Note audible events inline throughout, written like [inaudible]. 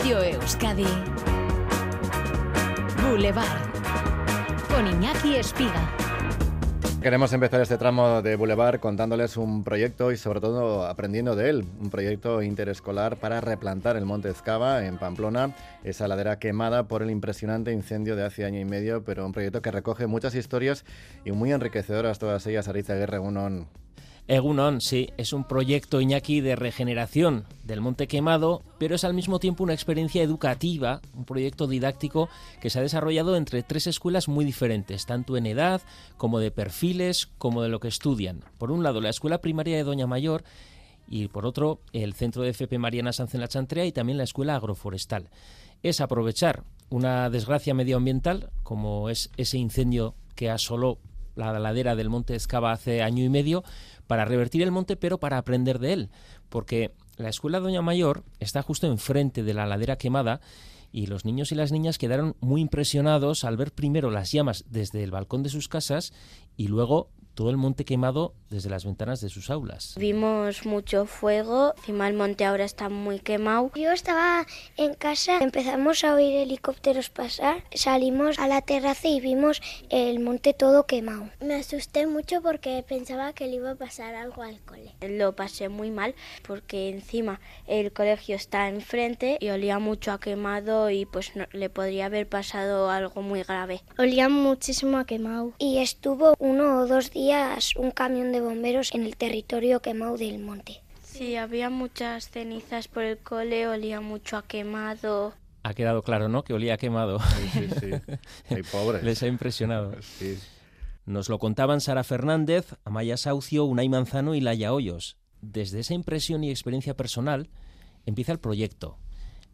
Radio Euskadi. Boulevard. Con Iñaki Espiga. Queremos empezar este tramo de Boulevard contándoles un proyecto y sobre todo aprendiendo de él, un proyecto interescolar para replantar el Monte Escava en Pamplona, esa ladera quemada por el impresionante incendio de hace año y medio, pero un proyecto que recoge muchas historias y muy enriquecedoras todas ellas. Ariza Guerra, un Egunon, sí, es un proyecto Iñaki de regeneración del Monte Quemado, pero es al mismo tiempo una experiencia educativa, un proyecto didáctico que se ha desarrollado entre tres escuelas muy diferentes, tanto en edad como de perfiles, como de lo que estudian. Por un lado, la escuela primaria de Doña Mayor y por otro, el centro de FP Mariana Sánchez la Chantrea y también la escuela agroforestal. Es aprovechar una desgracia medioambiental, como es ese incendio que asoló la ladera del monte Escava hace año y medio, para revertir el monte, pero para aprender de él, porque la escuela Doña Mayor está justo enfrente de la ladera quemada y los niños y las niñas quedaron muy impresionados al ver primero las llamas desde el balcón de sus casas y luego todo el monte quemado desde las ventanas de sus aulas. Vimos mucho fuego, encima el monte ahora está muy quemado. Yo estaba en casa, empezamos a oír helicópteros pasar, salimos a la terraza y vimos el monte todo quemado. Me asusté mucho porque pensaba que le iba a pasar algo al cole. Lo pasé muy mal porque encima el colegio está enfrente y olía mucho a quemado y pues le podría haber pasado algo muy grave. Olía muchísimo a quemado. Y estuvo uno o dos días un camión de bomberos en el territorio quemado del monte. Sí, había muchas cenizas por el cole, olía mucho a quemado. Ha quedado claro, ¿no? Que olía a quemado. Sí, sí, sí. pobre. Les ha impresionado. Nos lo contaban Sara Fernández, Amaya Saucio, Unai Manzano y Laia Hoyos. Desde esa impresión y experiencia personal empieza el proyecto.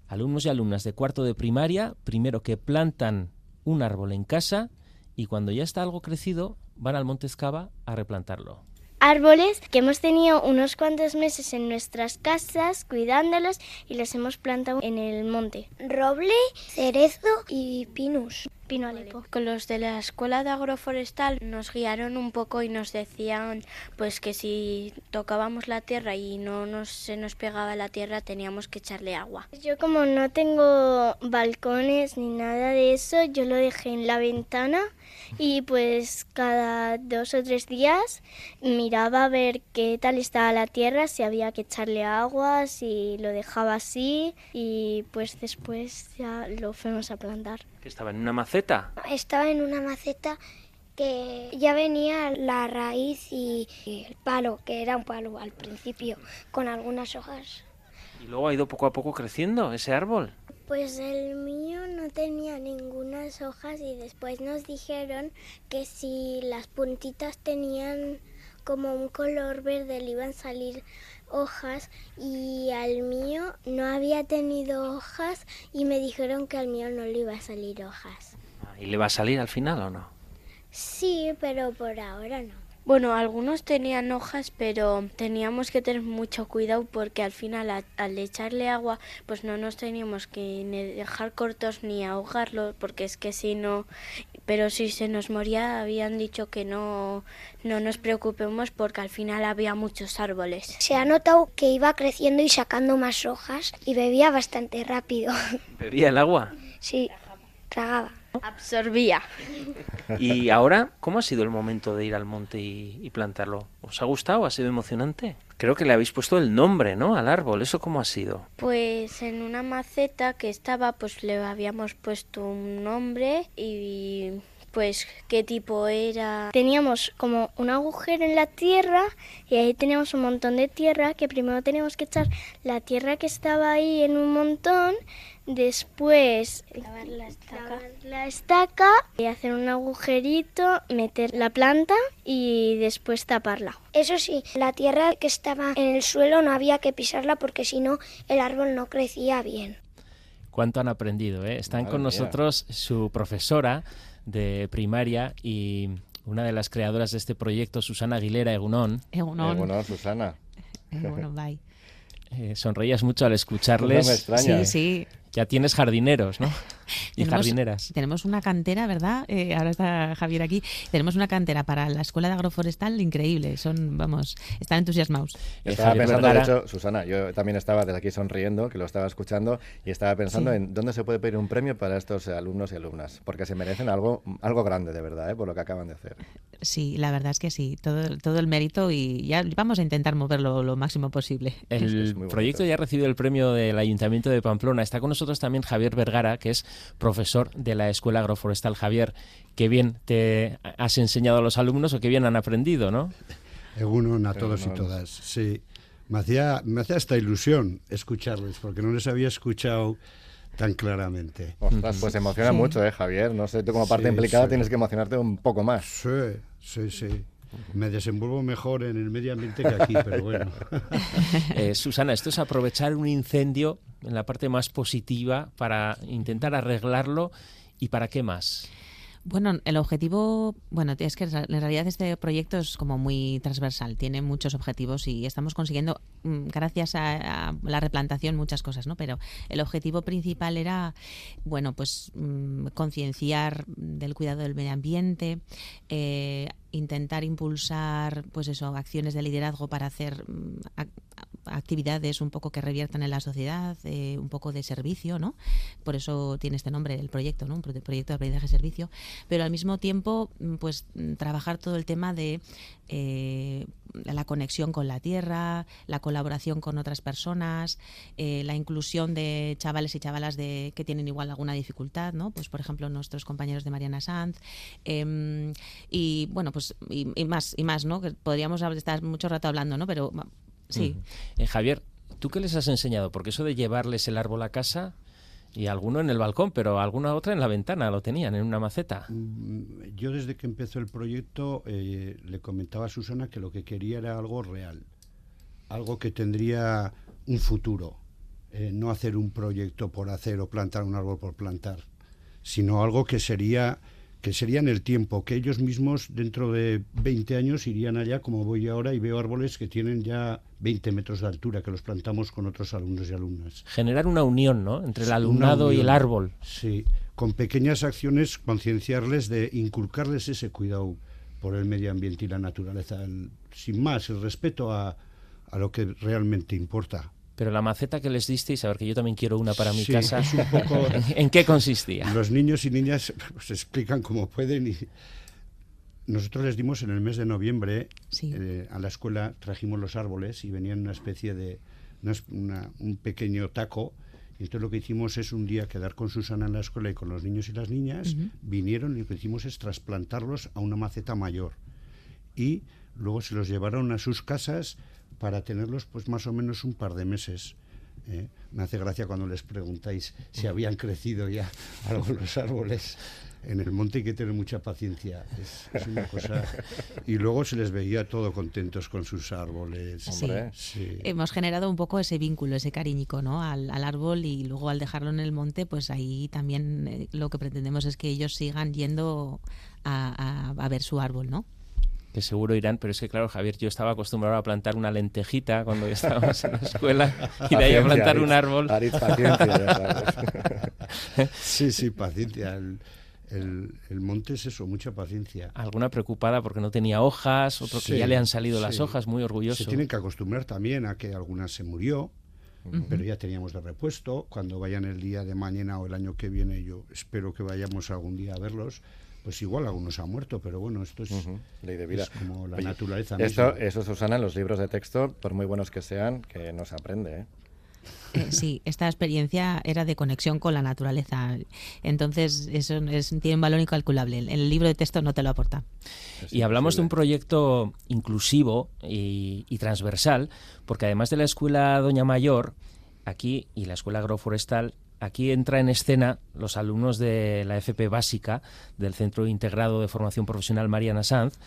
Alumnos y alumnas de cuarto de primaria, primero que plantan un árbol en casa y cuando ya está algo crecido, van al Monte Escava a replantarlo árboles que hemos tenido unos cuantos meses en nuestras casas cuidándolos y los hemos plantado en el monte. Roble, cerezo y pinus. Pino Alepo. Con los de la escuela de agroforestal nos guiaron un poco y nos decían pues que si tocábamos la tierra y no nos, se nos pegaba la tierra teníamos que echarle agua. Yo como no tengo balcones ni nada de eso, yo lo dejé en la ventana y pues cada dos o tres días miraba a ver qué tal estaba la tierra, si había que echarle agua, si lo dejaba así y pues después ya lo fuimos a plantar. ¿Estaba en una maceta? Estaba en una maceta que ya venía la raíz y el palo, que era un palo al principio, con algunas hojas. ¿Y luego ha ido poco a poco creciendo ese árbol? Pues el mío no tenía ninguna hojas y después nos dijeron que si las puntitas tenían como un color verde le iban a salir hojas y al mío no había tenido hojas y me dijeron que al mío no le iba a salir hojas. Ah, ¿Y le va a salir al final o no? Sí, pero por ahora no. Bueno, algunos tenían hojas, pero teníamos que tener mucho cuidado porque al final al echarle agua, pues no nos teníamos que dejar cortos ni ahogarlo, porque es que si no, pero si se nos moría habían dicho que no, no nos preocupemos porque al final había muchos árboles. Se ha notado que iba creciendo y sacando más hojas y bebía bastante rápido. ¿Bebía el agua? Sí, tragaba. Absorbía. ¿Y ahora cómo ha sido el momento de ir al monte y, plantarlo? ¿Os ha gustado? ¿Ha sido emocionante? Creo que le habéis puesto el nombre, ¿no? Al árbol. ¿Eso cómo ha sido? Pues en una maceta que estaba, pues le habíamos puesto un nombre y pues qué tipo era. Teníamos como un agujero en la tierra y ahí teníamos un montón de tierra que primero teníamos que echar la tierra que estaba ahí en un montón Después lavar la estaca. la estaca y hacer un agujerito, meter la planta y después taparla. Eso sí, la tierra que estaba en el suelo no había que pisarla porque si no el árbol no crecía bien. ¿Cuánto han aprendido? Eh? Están con nosotros su profesora de primaria y una de las creadoras de este proyecto, Susana Aguilera Egunón. Egunón. Egunón, Susana. Egunón, bye. Eh, sonreías mucho al escucharles. No me extraña. Sí, sí. Ya tienes jardineros, ¿no? Y jardineras. Tenemos una cantera, ¿verdad? Eh, ahora está Javier aquí. Tenemos una cantera para la escuela de agroforestal increíble. Son, vamos, están entusiasmados. Estaba pensando, de hecho, Susana, yo también estaba desde aquí sonriendo, que lo estaba escuchando, y estaba pensando en dónde se puede pedir un premio para estos alumnos y alumnas, porque se merecen algo, algo grande de verdad, ¿eh? por lo que acaban de hacer. Sí, la verdad es que sí, todo, todo el mérito y ya vamos a intentar moverlo lo máximo posible. El proyecto ya ha recibido el premio del Ayuntamiento de Pamplona. Está con nosotros también Javier Vergara, que es profesor de la Escuela Agroforestal. Javier, qué bien te has enseñado a los alumnos o qué bien han aprendido, ¿no? Uno a todos y todas, sí. Me hacía, me hacía esta ilusión escucharles, porque no les había escuchado tan claramente. Ostras, pues emociona mucho, ¿eh, Javier? No sé, tú como parte implicada tienes que emocionarte un poco más. Sí, sí, sí. Me desenvuelvo mejor en el medio ambiente que aquí, pero bueno. [laughs] Eh, Susana, esto es aprovechar un incendio en la parte más positiva para intentar arreglarlo y para qué más. Bueno, el objetivo, bueno, es que en realidad este proyecto es como muy transversal, tiene muchos objetivos y estamos consiguiendo, mm, gracias a, la replantación, muchas cosas, ¿no? Pero el objetivo principal era, bueno, pues mm, concienciar del cuidado del medio ambiente, eh, intentar impulsar pues eso acciones de liderazgo para hacer mm, actividades un poco que reviertan en la sociedad eh, un poco de servicio no por eso tiene este nombre el proyecto no un proyecto de aprendizaje servicio. Pero al mismo tiempo mm, pues mm, trabajar todo el tema de eh, la conexión con la tierra la colaboración con otras personas eh, la inclusión de chavales y chavalas de que tienen igual alguna dificultad no pues por ejemplo nuestros compañeros de Mariana Sanz em, y bueno pues y, más, y más, ¿no? Que podríamos estar mucho rato hablando, ¿no? Pero sí. Eh, Javier, ¿tú qué les has enseñado? Porque eso de llevarles el árbol a casa y alguno en el balcón, pero alguna otra en la ventana, lo tenían en una maceta. Mm, yo desde que empezó el proyecto eh, le comentaba a Susana que lo que quería era algo real, algo que tendría un futuro, eh, no hacer un proyecto por hacer o plantar un árbol por plantar, sino algo que sería que sería en el tiempo, que ellos mismos dentro de 20 años irían allá como voy ahora y veo árboles que tienen ya 20 metros de altura, que los plantamos con otros alumnos y alumnas. Generar una unión, ¿no? Entre el alumnado y el árbol. Sí, con pequeñas acciones concienciarles de inculcarles ese cuidado por el medio ambiente y la naturaleza, sin más, el respeto a, a lo que realmente importa. Pero la maceta que les disteis, a ver que yo también quiero una para mi casa, [laughs] ¿en qué consistía? Los niños y niñas pues, explican cómo pueden y nosotros les dimos en el mes de noviembre eh, a la escuela, trajimos los árboles y venían una especie de un pequeño taco. Y entonces lo que hicimos es un día quedar con Susana en la escuela y con los niños y las niñas. Vinieron y lo que hicimos es trasplantarlos a una maceta mayor. Y luego se los llevaron a sus casas para tenerlos pues más o menos un par de meses. ¿eh? Me hace gracia cuando les preguntáis si habían crecido ya [laughs] algo los árboles. En el monte hay que tener mucha paciencia. Es, una cosa. Y luego se les veía todo contentos con sus árboles. Sí. Hemos generado un poco ese vínculo, ese cariñico ¿no? al, árbol y luego al dejarlo en el monte, pues ahí también eh, lo que pretendemos es que ellos sigan yendo a, a ver su árbol, ¿no? Que seguro irán, pero es que claro, Javier, yo estaba acostumbrado a plantar una lentejita cuando estábamos en la escuela y de ahí a plantar un árbol. [laughs] sí, sí, paciencia. El, el, monte es eso, mucha paciencia. Alguna preocupada porque no tenía hojas, otro que ya le han salido las hojas, muy orgulloso. Se tienen que acostumbrar también a que alguna se murió, pero ya teníamos de repuesto. Cuando vayan el día de mañana o el año que viene, yo espero que vayamos algún día a verlos pues igual algunos han muerto, pero bueno, esto es, Ley de vida. como la naturaleza. Esto, eso, Susana, en los libros de texto, por muy buenos que sean, que no se aprende. ¿eh? Eh, sí, esta experiencia era de conexión con la naturaleza. Entonces, eso tiene un valor incalculable. El libro de texto no te lo aporta. y hablamos de un proyecto inclusivo y, y, transversal, porque además de la Escuela Doña Mayor, aquí y la Escuela Agroforestal aquí entra en escena los alumnos de la FP básica del Centro Integrado de Formación Profesional Mariana Sanz.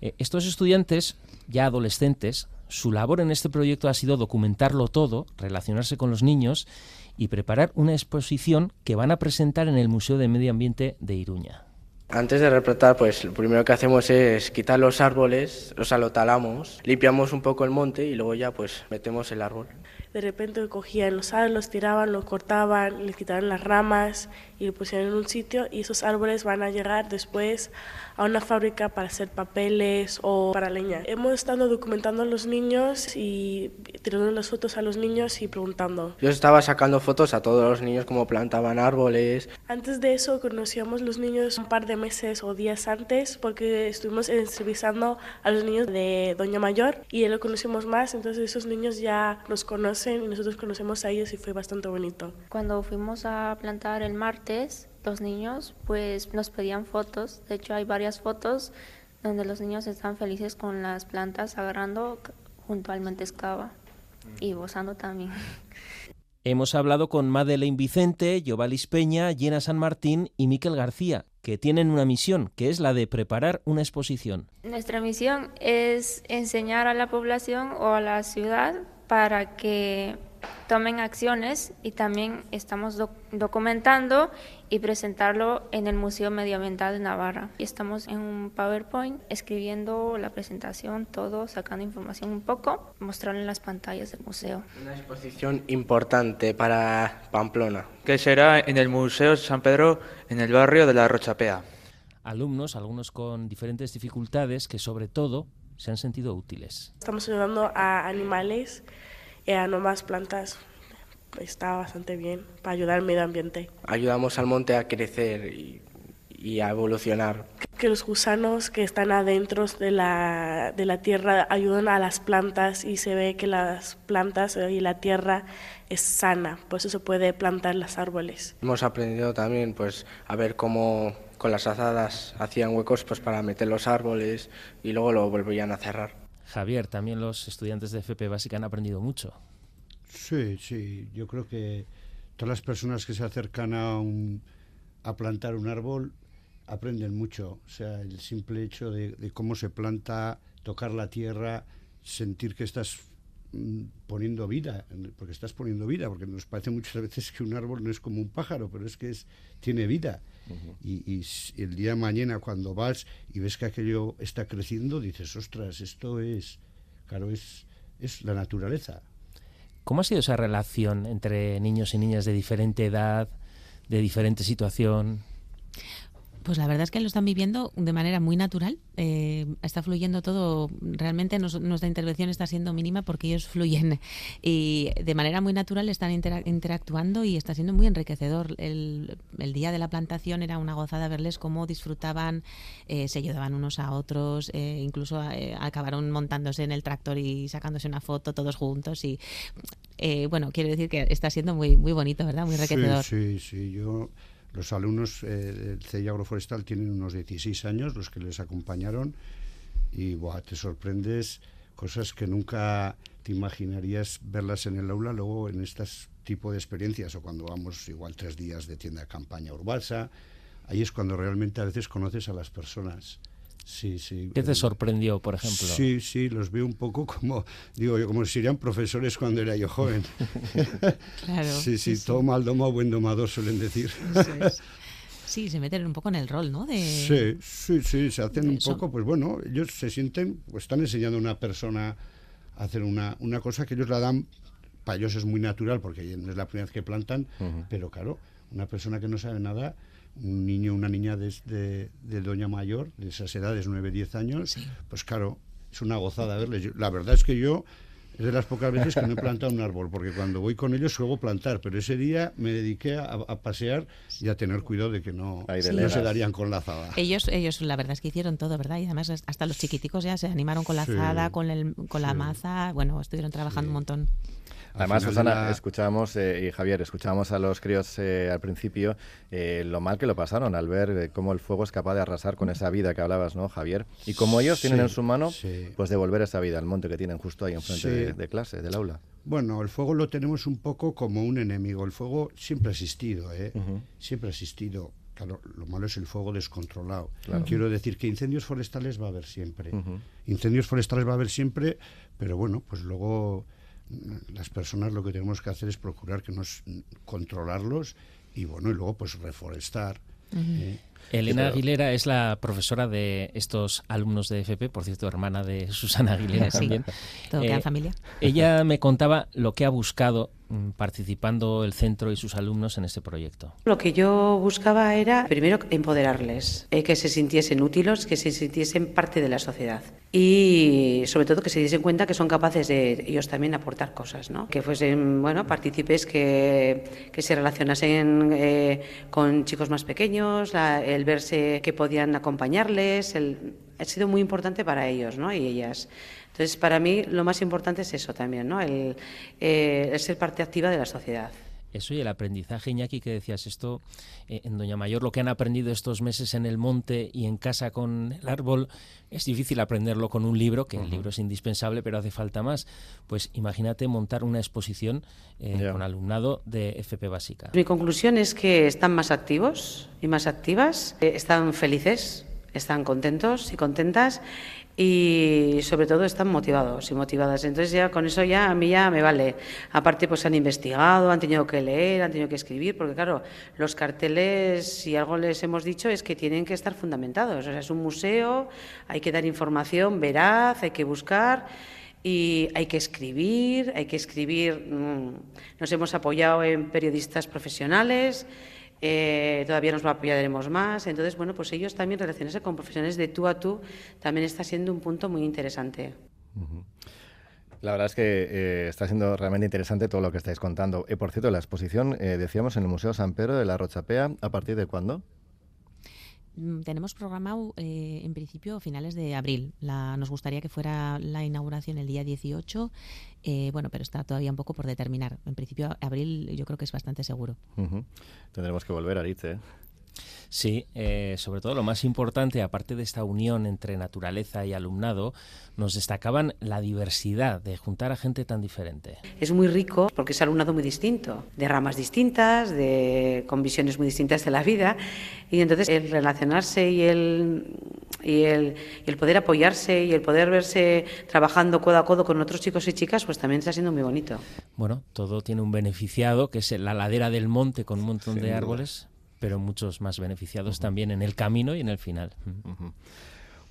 Eh, estos estudiantes, ya adolescentes, su labor en este proyecto ha sido documentarlo todo, relacionarse con los niños y preparar una exposición que van a presentar en el Museo de Medio Ambiente de Iruña. Antes de replantar, pues lo primero que hacemos es quitar los árboles, los alotalamos, limpiamos un poco el monte y luego ya pues metemos el árbol de repente cogían los árboles, los tiraban, los cortaban, les quitaban las ramas y lo pusieron en un sitio y esos árboles van a llegar después a una fábrica para hacer papeles o para leña. Hemos estado documentando a los niños y tirando las fotos a los niños y preguntando. Yo estaba sacando fotos a todos los niños cómo plantaban árboles. Antes de eso conocíamos los niños un par de meses o días antes porque estuvimos entrevistando a los niños de Doña Mayor y lo conocimos más, entonces esos niños ya nos conocen y nosotros conocemos a ellos y fue bastante bonito. Cuando fuimos a plantar el martes, los niños pues nos pedían fotos, de hecho hay varias fotos donde los niños están felices con las plantas agarrando junto al Montescava y gozando también. Hemos hablado con Madeleine Vicente, Jovalis Peña, Llena San Martín y Miquel García, que tienen una misión, que es la de preparar una exposición. Nuestra misión es enseñar a la población o a la ciudad para que tomen acciones y también estamos documentando y presentarlo en el Museo Medioambiental de Navarra. Y estamos en un PowerPoint escribiendo la presentación, todo, sacando información un poco, mostrarlo en las pantallas del museo. Una exposición importante para Pamplona. Que será en el Museo San Pedro, en el barrio de la Rochapea. Alumnos, algunos con diferentes dificultades, que sobre todo se han sentido útiles. Estamos ayudando a animales a no más plantas está bastante bien para ayudar al medio ambiente. Ayudamos al monte a crecer y, a evolucionar. Que los gusanos que están adentro de la, de la tierra ayudan a las plantas y se ve que las plantas y la tierra es sana, por eso se puede plantar los árboles. Hemos aprendido también pues, a ver cómo con las azadas hacían huecos pues, para meter los árboles y luego lo volvían a cerrar. Javier, también los estudiantes de FP Básica han aprendido mucho. Sí, sí, yo creo que todas las personas que se acercan a, plantar un árbol aprenden mucho. O sea, el simple hecho de, de cómo se planta, tocar la tierra, sentir que estás poniendo vida, porque estás poniendo vida, porque nos parece muchas veces que un árbol no es como un pájaro, pero es que es, tiene vida. y, el día de mañana cuando vas y ves que aquello está creciendo, dices, ostras, esto es, claro, es, es la naturaleza. ¿Cómo ha sido esa relación entre niños y niñas de diferente edad, de diferente situación? Pues la verdad es que lo están viviendo de manera muy natural. Eh, está fluyendo todo. Realmente nuestra intervención está siendo mínima porque ellos fluyen y de manera muy natural están interactuando y está siendo muy enriquecedor. El, día de la plantación era una gozada verles cómo disfrutaban, eh, se ayudaban unos a otros, eh, incluso acabaron montándose en el tractor y sacándose una foto todos juntos. Y bueno, quiero decir que está siendo muy, muy bonito, ¿verdad? Muy enriquecedor. Sí, sí, sí. Yo los alumnos eh, del CEI Agroforestal tienen unos 16 años, los que les acompañaron, y te sorprendes cosas que nunca te imaginarías verlas en el aula, luego en este tipo de experiencias, o cuando vamos igual tres días de tienda de campaña Urbalsa, ahí es cuando realmente a veces conoces a las personas. Sí, sí. ¿Qué te sorprendió, por ejemplo? Sí, sí, los veo un poco como, digo yo, como si serían profesores cuando era yo joven. [laughs] claro. Sí, sí, todo mal domado, buen domador, suelen decir. [laughs] Sí, se meten un poco en el rol, ¿no? De... Sí, sí, sí, se hacen un poco, pues bueno, ellos se sienten, pues están enseñando a una persona a hacer una, una cosa que ellos la dan, para ellos es muy natural porque no es la primera vez que plantan, pero claro, una persona que no sabe nada un niño una niña de, de, Doña Mayor, de esas edades, 9, 10 años, pues claro, es una gozada verles. la verdad es que yo es de las pocas veces que no he plantado un árbol, porque cuando voy con ellos suelo plantar, pero ese día me dediqué a, pasear y a tener cuidado de que no, no se darían con la azada. Ellos, ellos la verdad es que hicieron todo, ¿verdad? Y además hasta los chiquiticos ya se animaron con la azada, con, el, con la maza, bueno, estuvieron trabajando un montón. Además, Susana, escuchábamos, eh, y Javier, escuchábamos a los críos eh, al principio eh, lo mal que lo pasaron al ver cómo el fuego es capaz de arrasar con esa vida que hablabas, ¿no, Javier? Y cómo ellos tienen en su mano, pues devolver esa vida al monte que tienen justo ahí enfrente de, clase, del aula. Bueno, el fuego lo tenemos un poco como un enemigo. El fuego siempre ha existido, ¿eh? Siempre ha existido. Claro, lo malo es el fuego descontrolado. Quiero decir que incendios forestales va a haber siempre. Incendios forestales va a haber siempre, pero bueno, pues luego las personas lo que tenemos que hacer es procurar que nos controlarlos y bueno y luego pues reforestar ¿eh? Elena Aguilera es la profesora de estos alumnos de FP, por cierto, hermana de Susana Aguilera también. Todo queda en familia. Ella me contaba lo que ha buscado participando el centro y sus alumnos en este proyecto? Lo que yo buscaba era, primero, empoderarles, eh, que se sintiesen útiles, que se sintiesen parte de la sociedad y, sobre todo, que se diesen cuenta que son capaces de ellos también aportar cosas, ¿no? que fuesen bueno, partícipes que, que se relacionasen eh, con chicos más pequeños, el verse que podían acompañarles, el, ha sido muy importante para ellos ¿no? y ellas. Entonces, para mí lo más importante es eso también, ¿no? el, eh, ser parte activa de la sociedad. Eso y el aprendizaje, Iñaki, que decías esto eh, en Doña Mayor, lo que han aprendido estos meses en el monte y en casa con el árbol, es difícil aprenderlo con un libro, que el libro es indispensable, pero hace falta más. Pues imagínate montar una exposición eh, con alumnado de FP Básica. Mi conclusión es que están más activos y más activas, están felices, están contentos y contentas y sobre todo están motivados y motivadas. Entonces ya con eso ya a mí ya me vale. Aparte pues han investigado, han tenido que leer, han tenido que escribir, porque claro, los carteles, si algo les hemos dicho, es que tienen que estar fundamentados. O sea, es un museo, hay que dar información veraz, hay que buscar y hay que escribir, hay que escribir. Mm, nos hemos apoyado en periodistas profesionales. Eh, todavía nos apoyaremos más. Entonces, bueno, pues ellos también relacionarse con profesionales de tú a tú también está siendo un punto muy interesante. La verdad es que eh, está siendo realmente interesante todo lo que estáis contando. Y por cierto, la exposición, eh, decíamos, en el Museo San Pedro de la Rochapea, ¿a partir de cuándo? Mm, tenemos programado eh, en principio finales de abril. La, nos gustaría que fuera la inauguración el día 18, eh, bueno, pero está todavía un poco por determinar. En principio abril yo creo que es bastante seguro. Tendremos que volver a ¿eh? Sí, eh, sobre todo lo más importante, aparte de esta unión entre naturaleza y alumnado, nos destacaban la diversidad de juntar a gente tan diferente. Es muy rico porque es alumnado muy distinto, de ramas distintas, de, con visiones muy distintas de la vida, y entonces el relacionarse y el, y el, y el poder apoyarse y el poder verse trabajando codo a codo con otros chicos y chicas, pues también está siendo muy bonito. Bueno, todo tiene un beneficiado, que es la ladera del monte con un montón de árboles pero muchos más beneficiados también en el camino y en el final.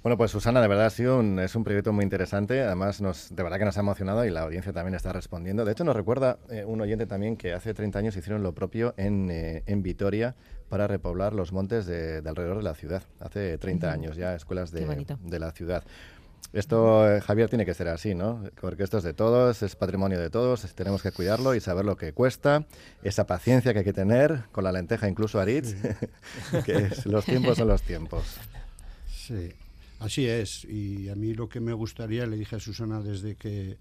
Bueno, pues Susana, de verdad ha sido un, es un proyecto muy interesante. Además, nos, de verdad que nos ha emocionado y la audiencia también está respondiendo. De hecho, nos recuerda eh, un oyente también que hace 30 años hicieron lo propio en, eh, en Vitoria para repoblar los montes de, alrededor de la ciudad. Hace 30 años ya, escuelas de, de la ciudad. Esto, eh, Javier, tiene que ser así, ¿no? Porque esto es de todos, es patrimonio de todos, tenemos que cuidarlo y saber lo que cuesta, esa paciencia que hay que tener con la lenteja, incluso Aritz, [laughs] que los tiempos son los tiempos. Sí, así es. Y a mí lo que me gustaría, le dije a Susana desde que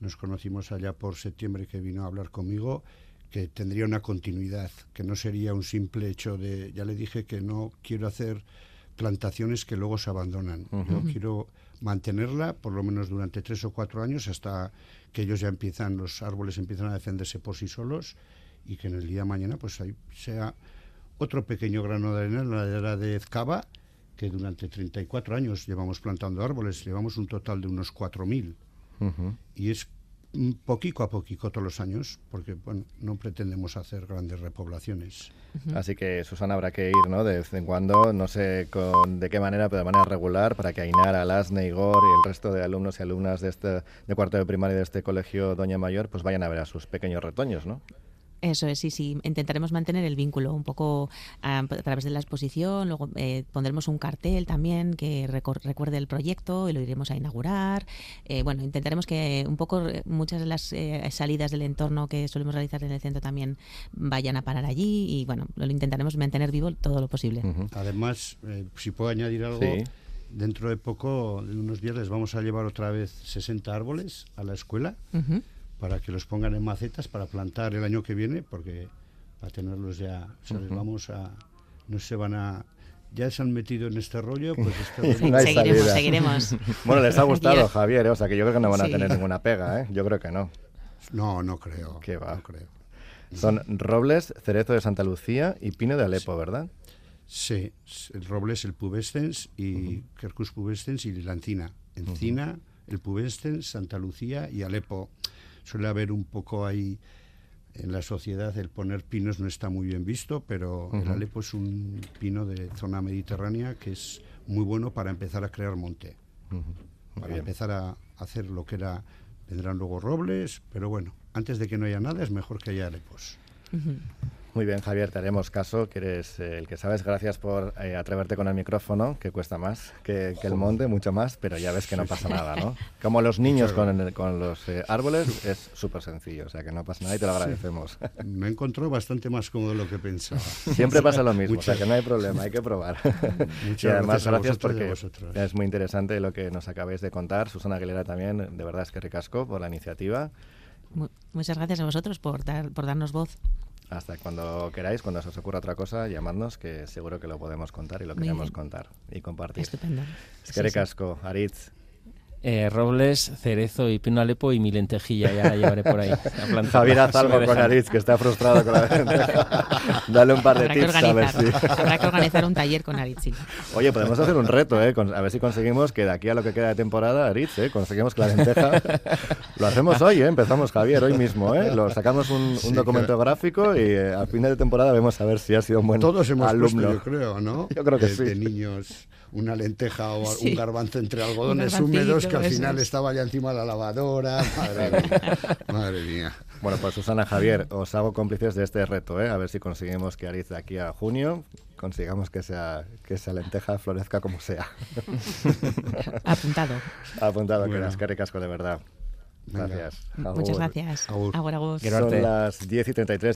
nos conocimos allá por septiembre que vino a hablar conmigo, que tendría una continuidad, que no sería un simple hecho de, ya le dije que no quiero hacer plantaciones que luego se abandonan. Yo quiero mantenerla por lo menos durante tres o cuatro años hasta que ellos ya empiezan, los árboles empiezan a defenderse por sí solos y que en el día de mañana pues ahí sea otro pequeño grano de arena en la ladera de Ezcaba, que durante 34 años llevamos plantando árboles, llevamos un total de unos 4.000. Y es poquito a poquito todos los años, porque bueno, no pretendemos hacer grandes repoblaciones. Así que Susana habrá que ir, ¿no? De vez en cuando, no sé con, de qué manera, pero de manera regular, para que Ainara, Alasne, Igor y el resto de alumnos y alumnas de este de cuarto de primaria de este colegio Doña Mayor, pues vayan a ver a sus pequeños retoños, ¿no? Eso es, sí, sí. Intentaremos mantener el vínculo un poco a, través de la exposición. Luego eh, pondremos un cartel también que recuerde el proyecto y lo iremos a inaugurar. Eh, bueno, intentaremos que un poco eh, muchas de las salidas del entorno que solemos realizar en el centro también vayan a parar allí y bueno, lo intentaremos mantener vivo todo lo posible. Además, si puedo añadir algo. Dentro de poco, en unos días, les vamos a llevar otra vez 60 árboles a la escuela para que los pongan en macetas para plantar el año que viene, porque para tenerlos ya, les vamos a, no se van a, ya se han metido en este rollo, pues [laughs] seguiremos, seguiremos. [laughs] Bueno, les ha gustado, Javier, ¿eh? o sea que yo creo que no van a tener ninguna pega, ¿eh? Yo creo que no. No, no creo. ¿Qué va? No creo. Son robles, cerezo de Santa Lucía y pino de Alepo, ¿verdad? Sí, el roble es el pubescens y Quercus pubescens y la encina. Encina, el pubescens, Santa Lucía y Alepo suele haber un poco ahí en la sociedad el poner pinos no está muy bien visto, pero el Alepo es un pino de zona mediterránea que es muy bueno para empezar a crear monte. Para empezar a hacer lo que era, vendrán luego robles, pero bueno, antes de que no haya nada es mejor que haya alepos. Muy bien, Javier, te haremos caso, que eres eh, el que sabes. Gracias por eh, atreverte con el micrófono, que cuesta más que, el monte, mucho más, pero ya ves que no pasa nada, ¿no? Como los niños con, con los eh, árboles, es súper sencillo, o sea que no pasa nada y te lo agradecemos. [laughs] Me encontró bastante más cómodo de lo que pensaba. Siempre pasa lo mismo, o sea que no hay problema, hay que probar. Muchas [laughs] y además, gracias, porque es muy interesante lo que nos acabáis de contar. Susana Aguilera también, de verdad es que ricasco por la iniciativa. Muchas gracias a vosotros por, dar, por darnos voz. Hasta cuando queráis, cuando se os ocurra otra cosa, llamadnos, que seguro que lo podemos contar y lo queremos contar y compartir. Estupendo. Es que recasco, Aritz. Eh, robles, cerezo y pino alepo y mi lentejilla, ya la llevaré por ahí. [laughs] Javier Azalgo con Aritz, que está frustrado con la [laughs] lenteja. Dale un par de tips a ver si... Habrá que organizar un taller con Aritz. Oye, podemos hacer un reto, ¿eh? a ver si conseguimos que de aquí a lo que queda de temporada, Aritz, ¿eh? conseguimos que la lenteja... [laughs] Lo hacemos hoy, ¿eh? empezamos Javier, hoy mismo. ¿eh? Lo sacamos un, documento gráfico y eh, al final de temporada vemos a ver si ha sido un buen Todos hemos alumno. yo creo, ¿no? Yo creo que sí. De niños una lenteja o [laughs] un garbanzo entre algodones húmedos que al final estaba ya encima de la lavadora. Madre mía. [laughs] Madre mía. Bueno, pues Susana Javier, os hago cómplices de este reto, ¿eh? a ver si conseguimos que Ariz de aquí a junio consigamos que sea que esa lenteja florezca como sea. [laughs] Apuntado. Apuntado, que las caricasco de verdad. Gracias. Muchas gracias. Son las 10 y 33.